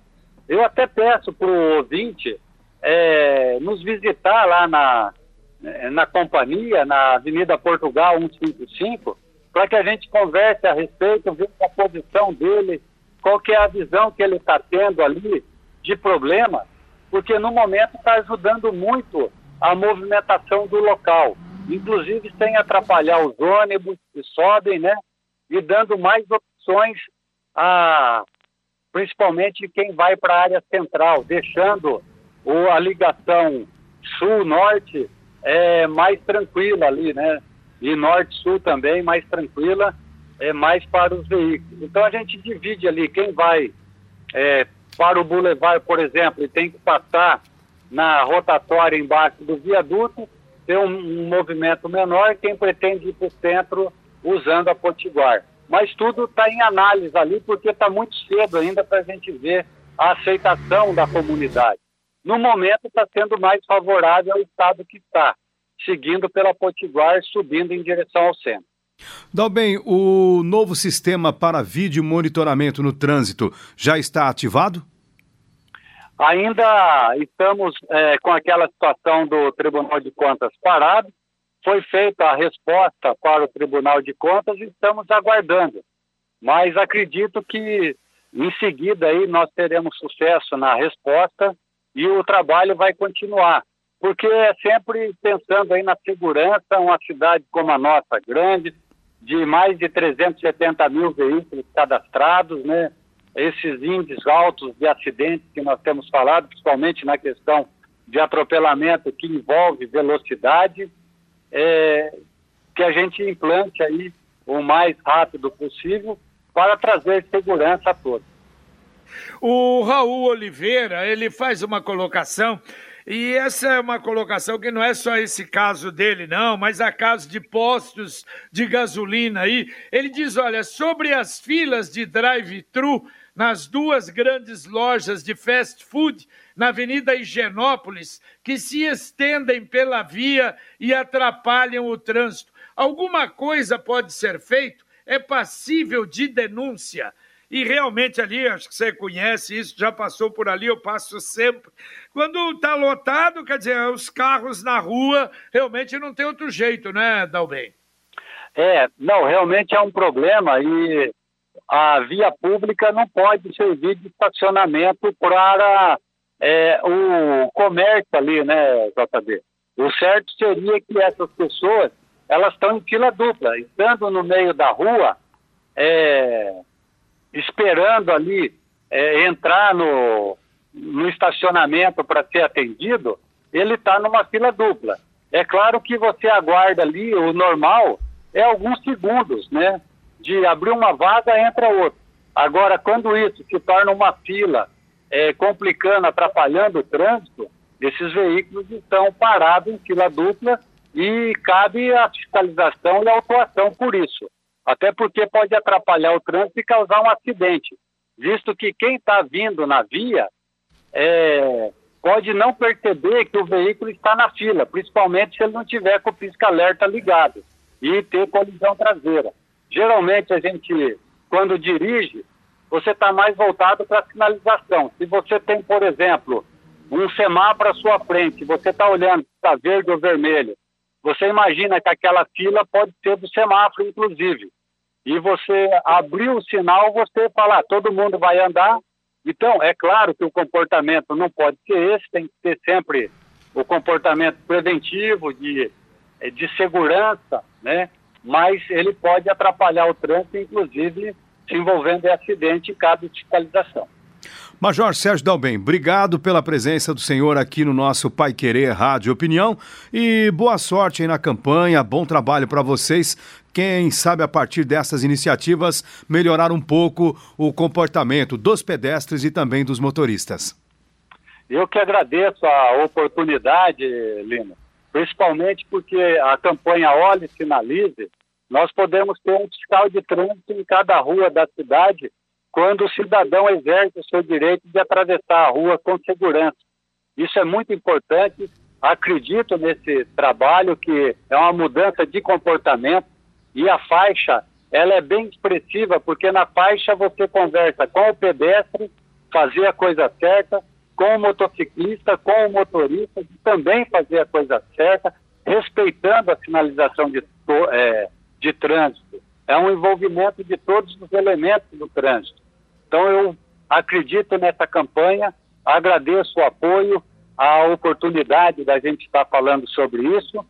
Eu até peço para o ouvinte é, nos visitar lá na, na companhia, na Avenida Portugal 155, para que a gente converse a respeito, ver a posição dele, qual que é a visão que ele está tendo ali de problema, porque no momento está ajudando muito a movimentação do local, inclusive sem atrapalhar os ônibus que sobem, né? E dando mais opções a principalmente quem vai para a área central, deixando o, a ligação sul-norte é mais tranquila ali, né? E norte-sul também mais tranquila, é mais para os veículos. Então a gente divide ali quem vai é, para o Boulevard, por exemplo, e tem que passar na rotatória embaixo do viaduto, tem um, um movimento menor, quem pretende ir para o centro usando a Potiguar. Mas tudo está em análise ali, porque está muito cedo ainda para a gente ver a aceitação da comunidade no momento está sendo mais favorável ao estado que está, seguindo pela Potiguar, subindo em direção ao centro. Dalben, o novo sistema para vídeo monitoramento no trânsito já está ativado? Ainda estamos é, com aquela situação do Tribunal de Contas parado. Foi feita a resposta para o Tribunal de Contas e estamos aguardando. Mas acredito que em seguida aí nós teremos sucesso na resposta e o trabalho vai continuar, porque é sempre pensando aí na segurança, uma cidade como a nossa, grande, de mais de 370 mil veículos cadastrados, né? Esses índices altos de acidentes que nós temos falado, principalmente na questão de atropelamento que envolve velocidade, é, que a gente implante aí o mais rápido possível para trazer segurança a todos. O Raul Oliveira, ele faz uma colocação e essa é uma colocação que não é só esse caso dele, não, mas há casos de postos de gasolina aí. Ele diz: olha, sobre as filas de drive-thru nas duas grandes lojas de fast food na Avenida Higienópolis, que se estendem pela via e atrapalham o trânsito. Alguma coisa pode ser feito? É passível de denúncia. E realmente ali, acho que você conhece isso, já passou por ali, eu passo sempre. Quando está lotado, quer dizer, os carros na rua, realmente não tem outro jeito, né, Dalben? É, não, realmente é um problema e a via pública não pode servir de estacionamento para é, o comércio ali, né, JB? O certo seria que essas pessoas, elas estão em fila dupla, estando no meio da rua, é, esperando ali é, entrar no, no estacionamento para ser atendido, ele está numa fila dupla. É claro que você aguarda ali, o normal é alguns segundos, né? De abrir uma vaga, entra outra. Agora, quando isso se torna uma fila, é, complicando, atrapalhando o trânsito, esses veículos estão parados em fila dupla e cabe a fiscalização e a autuação por isso. Até porque pode atrapalhar o trânsito e causar um acidente, visto que quem está vindo na via é, pode não perceber que o veículo está na fila, principalmente se ele não tiver com o pisca-alerta ligado e ter colisão traseira. Geralmente a gente, quando dirige, você está mais voltado para a sinalização. Se você tem, por exemplo, um semáforo à sua frente, você está olhando se está verde ou vermelho, você imagina que aquela fila pode ser do semáforo, inclusive e você abrir o sinal, você falar, ah, todo mundo vai andar. Então, é claro que o comportamento não pode ser esse, tem que ter sempre o comportamento preventivo, de, de segurança, né? Mas ele pode atrapalhar o trânsito, inclusive se envolvendo em acidente e cabe fiscalização. Major Sérgio Dalben, obrigado pela presença do senhor aqui no nosso Pai Querer Rádio Opinião e boa sorte aí na campanha, bom trabalho para vocês. Quem sabe a partir dessas iniciativas melhorar um pouco o comportamento dos pedestres e também dos motoristas. Eu que agradeço a oportunidade, Lino, principalmente porque a campanha Olhe Sinalize, nós podemos ter um fiscal de trânsito em cada rua da cidade quando o cidadão exerce o seu direito de atravessar a rua com segurança. Isso é muito importante. Acredito nesse trabalho que é uma mudança de comportamento e a faixa ela é bem expressiva porque na faixa você conversa com o pedestre, fazer a coisa certa, com o motociclista, com o motorista, também fazer a coisa certa, respeitando a sinalização de, é, de trânsito. É um envolvimento de todos os elementos do trânsito. Então, eu acredito nessa campanha, agradeço o apoio, a oportunidade da gente estar falando sobre isso.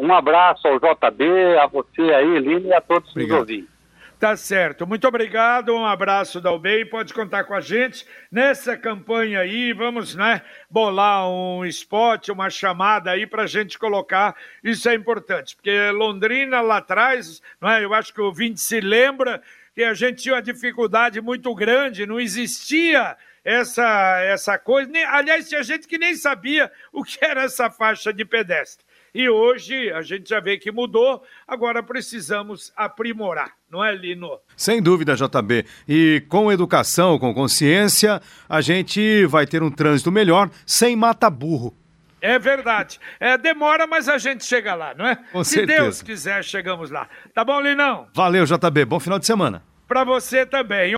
Um abraço ao JB, a você aí, Lino, e a todos Obrigado. os ouvintes. Tá certo. Muito obrigado. Um abraço da UBEI. Pode contar com a gente nessa campanha aí. Vamos, né, bolar um spot, uma chamada aí para a gente colocar. Isso é importante, porque Londrina lá atrás, não é? Eu acho que o ouvinte se lembra que a gente tinha uma dificuldade muito grande, não existia essa, essa coisa. Aliás, tinha gente que nem sabia o que era essa faixa de pedestre. E hoje a gente já vê que mudou, agora precisamos aprimorar, não é, Lino? Sem dúvida, JB. E com educação, com consciência, a gente vai ter um trânsito melhor, sem mata-burro. É verdade. É, demora, mas a gente chega lá, não é? Com Se certeza. Deus quiser, chegamos lá. Tá bom, Linão? Valeu, JB. Bom final de semana. Para você também.